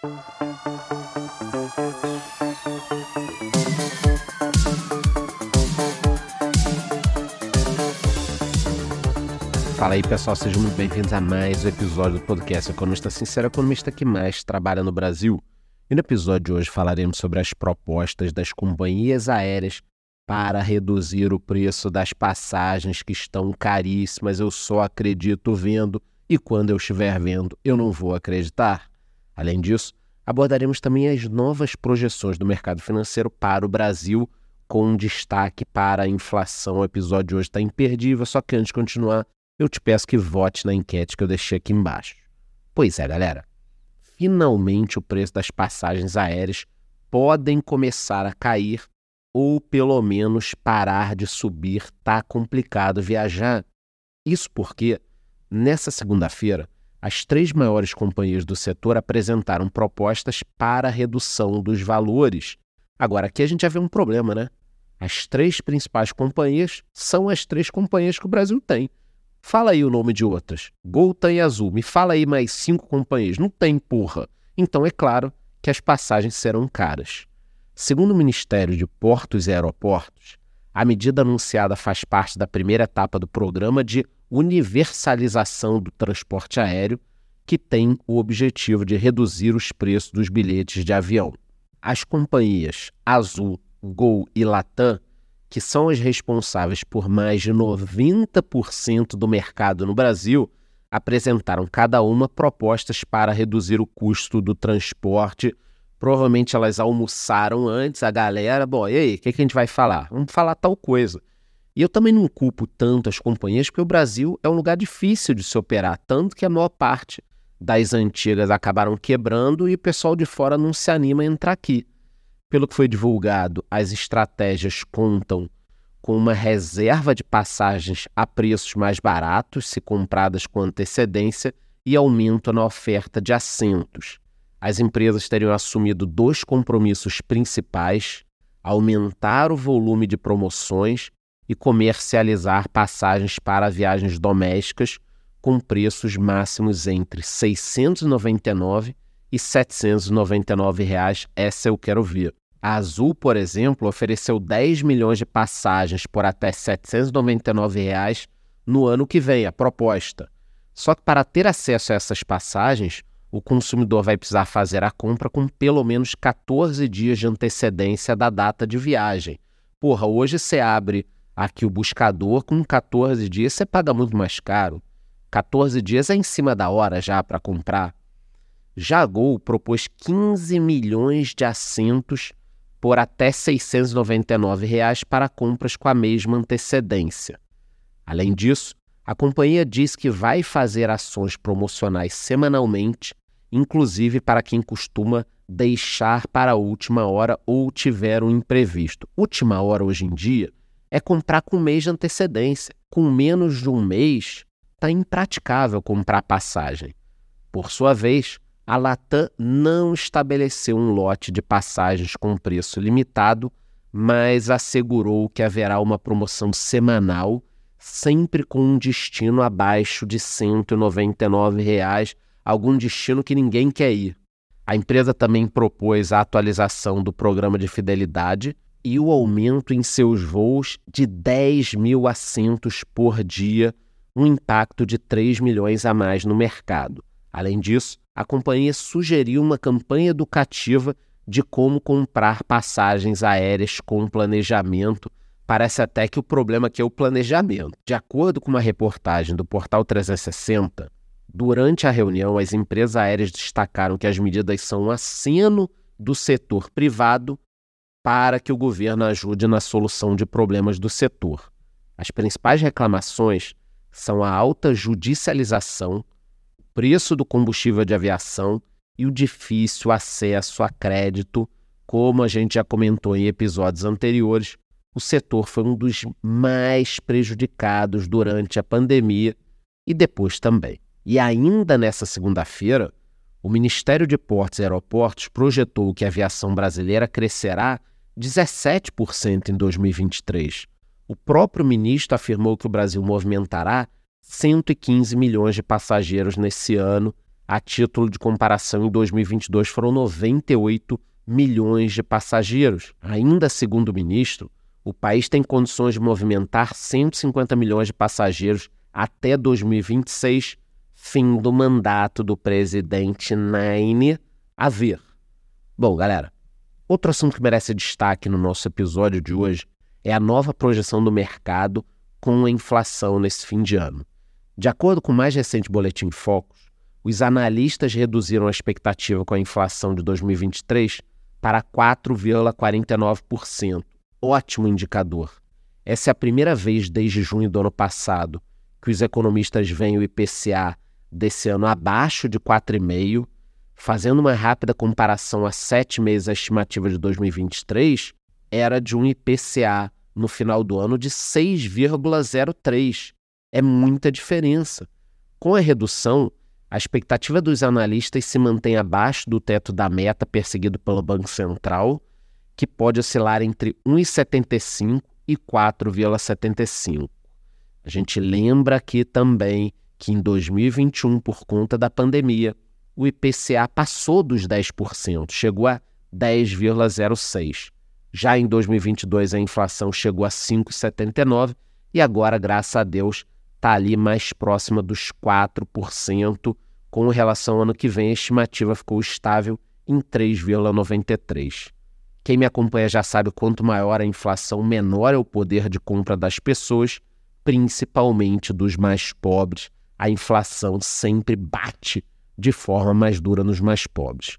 Fala aí pessoal, sejam muito bem-vindos a mais um episódio do podcast Economista Sincero, economista que mais trabalha no Brasil. E no episódio de hoje falaremos sobre as propostas das companhias aéreas para reduzir o preço das passagens que estão caríssimas. Eu só acredito vendo e quando eu estiver vendo, eu não vou acreditar. Além disso, abordaremos também as novas projeções do mercado financeiro para o Brasil, com destaque para a inflação. O episódio de hoje está imperdível, só que antes de continuar, eu te peço que vote na enquete que eu deixei aqui embaixo. Pois é, galera. Finalmente o preço das passagens aéreas podem começar a cair ou pelo menos parar de subir. Tá complicado viajar. Isso porque, nessa segunda-feira, as três maiores companhias do setor apresentaram propostas para a redução dos valores. Agora, aqui a gente já vê um problema, né? As três principais companhias são as três companhias que o Brasil tem. Fala aí o nome de outras. Goltan e Azul. Me fala aí mais cinco companhias. Não tem porra. Então é claro que as passagens serão caras. Segundo o Ministério de Portos e Aeroportos, a medida anunciada faz parte da primeira etapa do programa de universalização do transporte aéreo, que tem o objetivo de reduzir os preços dos bilhetes de avião. As companhias Azul, Gol e Latam que são as responsáveis por mais de 90% do mercado no Brasil, apresentaram cada uma propostas para reduzir o custo do transporte. Provavelmente elas almoçaram antes, a galera, bom, e aí, o que, que a gente vai falar? Vamos falar tal coisa. E eu também não culpo tanto as companhias, porque o Brasil é um lugar difícil de se operar, tanto que a maior parte das antigas acabaram quebrando e o pessoal de fora não se anima a entrar aqui. Pelo que foi divulgado, as estratégias contam com uma reserva de passagens a preços mais baratos, se compradas com antecedência, e aumento na oferta de assentos. As empresas teriam assumido dois compromissos principais: aumentar o volume de promoções e comercializar passagens para viagens domésticas com preços máximos entre R$ 699 e 799 reais. Essa eu quero ver. A Azul, por exemplo, ofereceu 10 milhões de passagens por até 799 reais no ano que vem, a proposta. Só que para ter acesso a essas passagens, o consumidor vai precisar fazer a compra com pelo menos 14 dias de antecedência da data de viagem. Porra, hoje você abre aqui o buscador, com 14 dias você paga muito mais caro. 14 dias é em cima da hora já para comprar. Já a Gol propôs 15 milhões de assentos por até 699 reais para compras com a mesma antecedência. Além disso, a companhia diz que vai fazer ações promocionais semanalmente, inclusive para quem costuma deixar para a última hora ou tiver um imprevisto. Última hora hoje em dia é comprar com um mês de antecedência. Com menos de um mês, está impraticável comprar passagem. Por sua vez, a Latam não estabeleceu um lote de passagens com preço limitado, mas assegurou que haverá uma promoção semanal, sempre com um destino abaixo de 199 reais, algum destino que ninguém quer ir. A empresa também propôs a atualização do programa de fidelidade e o aumento em seus voos de 10 mil assentos por dia, um impacto de 3 milhões a mais no mercado. Além disso, a companhia sugeriu uma campanha educativa de como comprar passagens aéreas com planejamento. Parece até que o problema aqui é o planejamento. De acordo com uma reportagem do Portal 360, durante a reunião, as empresas aéreas destacaram que as medidas são um aceno do setor privado para que o governo ajude na solução de problemas do setor. As principais reclamações são a alta judicialização preço do combustível de aviação e o difícil acesso a crédito. Como a gente já comentou em episódios anteriores, o setor foi um dos mais prejudicados durante a pandemia e depois também. E ainda nessa segunda-feira, o Ministério de Portos e Aeroportos projetou que a aviação brasileira crescerá 17% em 2023. O próprio ministro afirmou que o Brasil movimentará 115 milhões de passageiros nesse ano, A título de comparação, em 2022 foram 98 milhões de passageiros. Ainda segundo o ministro, o país tem condições de movimentar 150 milhões de passageiros até 2026, fim do mandato do presidente Naine a ver. Bom, galera, outro assunto que merece destaque no nosso episódio de hoje é a nova projeção do mercado com a inflação nesse fim de ano. De acordo com o mais recente boletim Focus, os analistas reduziram a expectativa com a inflação de 2023 para 4,49%. Ótimo indicador. Essa é a primeira vez desde junho do ano passado que os economistas veem o IPCA desse ano abaixo de 4,5%. Fazendo uma rápida comparação a sete meses a estimativa de 2023, era de um IPCA no final do ano de 6,03. É muita diferença. Com a redução, a expectativa dos analistas se mantém abaixo do teto da meta perseguido pelo Banco Central, que pode oscilar entre 1,75 e 4,75. A gente lembra aqui também que em 2021, por conta da pandemia, o IPCA passou dos 10%, chegou a 10,06%. Já em 2022, a inflação chegou a 5,79% e agora, graças a Deus, está ali mais próxima dos 4%. Com relação ao ano que vem, a estimativa ficou estável em 3,93%. Quem me acompanha já sabe quanto maior a inflação, menor é o poder de compra das pessoas, principalmente dos mais pobres. A inflação sempre bate de forma mais dura nos mais pobres.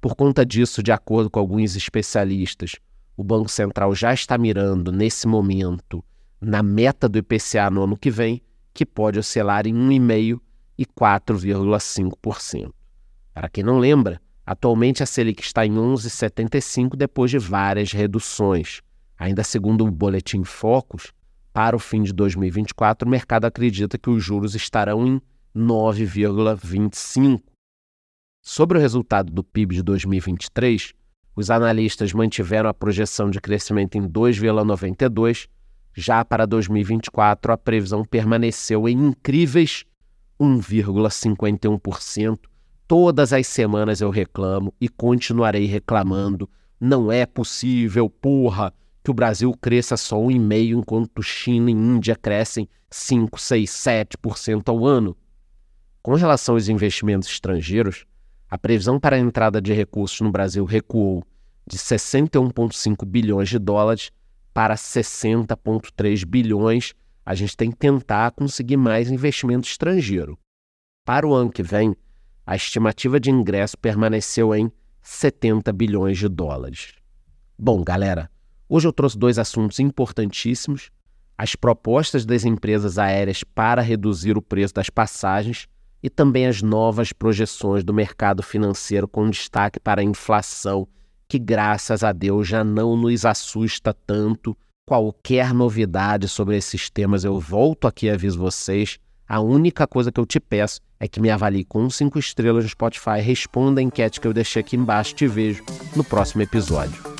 Por conta disso, de acordo com alguns especialistas, o Banco Central já está mirando nesse momento na meta do IPCA no ano que vem, que pode oscilar em 1,5% e 4,5%. Para quem não lembra, atualmente a Selic está em 11,75% depois de várias reduções. Ainda segundo o Boletim Focus, para o fim de 2024, o mercado acredita que os juros estarão em 9,25%. Sobre o resultado do PIB de 2023, os analistas mantiveram a projeção de crescimento em 2,92%, já para 2024, a previsão permaneceu em incríveis 1,51%. Todas as semanas eu reclamo e continuarei reclamando. Não é possível, porra, que o Brasil cresça só 1,5% enquanto China e Índia crescem 5, 6, 7% ao ano. Com relação aos investimentos estrangeiros, a previsão para a entrada de recursos no Brasil recuou de 61,5 bilhões de dólares para 60,3 bilhões, a gente tem que tentar conseguir mais investimento estrangeiro. Para o ano que vem, a estimativa de ingresso permaneceu em 70 bilhões de dólares. Bom, galera, hoje eu trouxe dois assuntos importantíssimos: as propostas das empresas aéreas para reduzir o preço das passagens e também as novas projeções do mercado financeiro com destaque para a inflação que graças a Deus já não nos assusta tanto. Qualquer novidade sobre esses temas eu volto aqui e aviso vocês. A única coisa que eu te peço é que me avalie com 5 estrelas no Spotify, responda a enquete que eu deixei aqui embaixo. Te vejo no próximo episódio.